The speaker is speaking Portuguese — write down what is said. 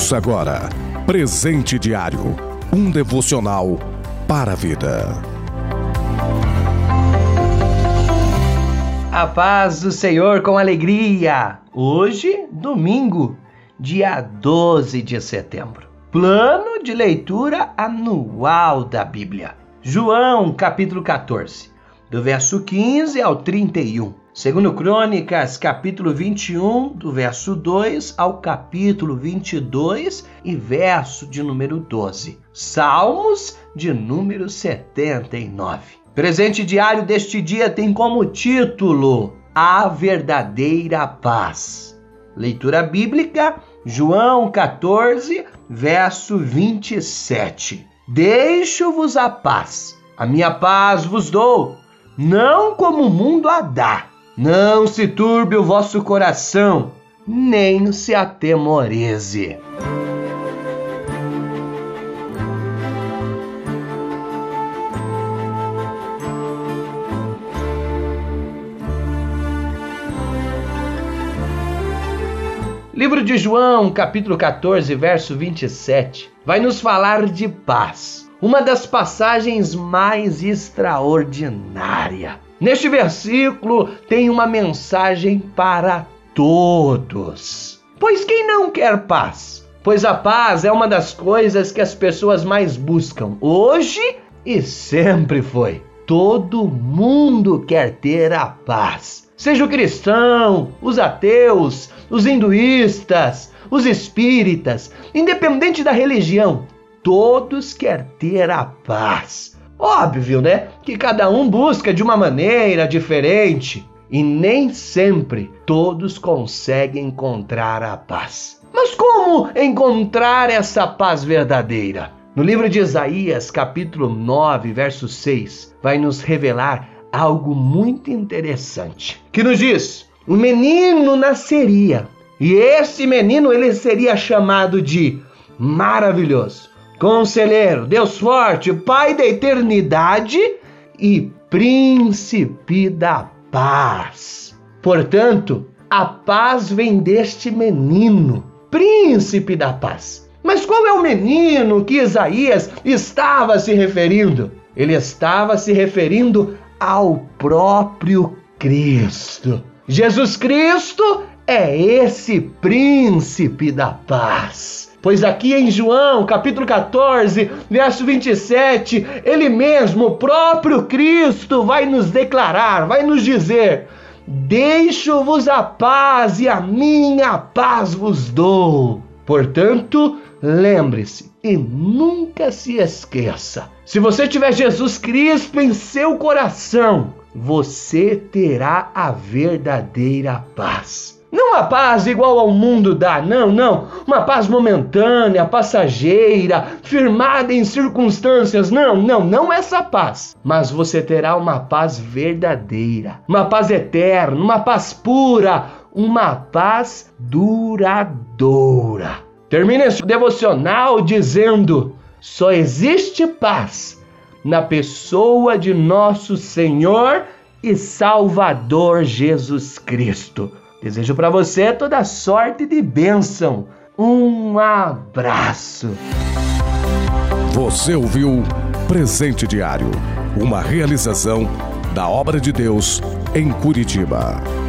Ouça agora Presente Diário um devocional para a vida. A paz do Senhor com alegria. Hoje, domingo, dia 12 de setembro. Plano de leitura anual da Bíblia. João, capítulo 14, do verso 15 ao 31. Segundo Crônicas, capítulo 21, do verso 2 ao capítulo 22 e verso de número 12. Salmos de número 79. Presente diário deste dia tem como título A Verdadeira Paz. Leitura bíblica, João 14, verso 27. Deixo-vos a paz, a minha paz vos dou, não como o mundo a dá. Não se turbe o vosso coração, nem se atemorize. Livro de João, capítulo 14, verso 27, vai nos falar de paz, uma das passagens mais extraordinárias Neste versículo tem uma mensagem para todos. Pois quem não quer paz? Pois a paz é uma das coisas que as pessoas mais buscam hoje e sempre foi. Todo mundo quer ter a paz. Seja o cristão, os ateus, os hinduístas, os espíritas, independente da religião, todos querem ter a paz. Óbvio, né? Que cada um busca de uma maneira diferente e nem sempre todos conseguem encontrar a paz. Mas como encontrar essa paz verdadeira? No livro de Isaías, capítulo 9, verso 6, vai nos revelar algo muito interessante, que nos diz: "Um menino nasceria, e esse menino ele seria chamado de maravilhoso, Conselheiro, Deus forte, Pai da eternidade e Príncipe da paz. Portanto, a paz vem deste menino, Príncipe da paz. Mas qual é o menino que Isaías estava se referindo? Ele estava se referindo ao próprio Cristo. Jesus Cristo é esse príncipe da paz. Pois aqui em João, capítulo 14, verso 27, ele mesmo, o próprio Cristo, vai nos declarar, vai nos dizer: Deixo-vos a paz e a minha paz vos dou. Portanto, lembre-se e nunca se esqueça: se você tiver Jesus Cristo em seu coração, você terá a verdadeira paz. Não uma paz igual ao mundo dá, não, não. Uma paz momentânea, passageira, firmada em circunstâncias. Não, não, não essa paz. Mas você terá uma paz verdadeira, uma paz eterna, uma paz pura, uma paz duradoura. Termina esse devocional dizendo: só existe paz na pessoa de nosso Senhor e Salvador Jesus Cristo. Desejo para você toda sorte de bênção. Um abraço. Você ouviu Presente Diário, uma realização da obra de Deus em Curitiba.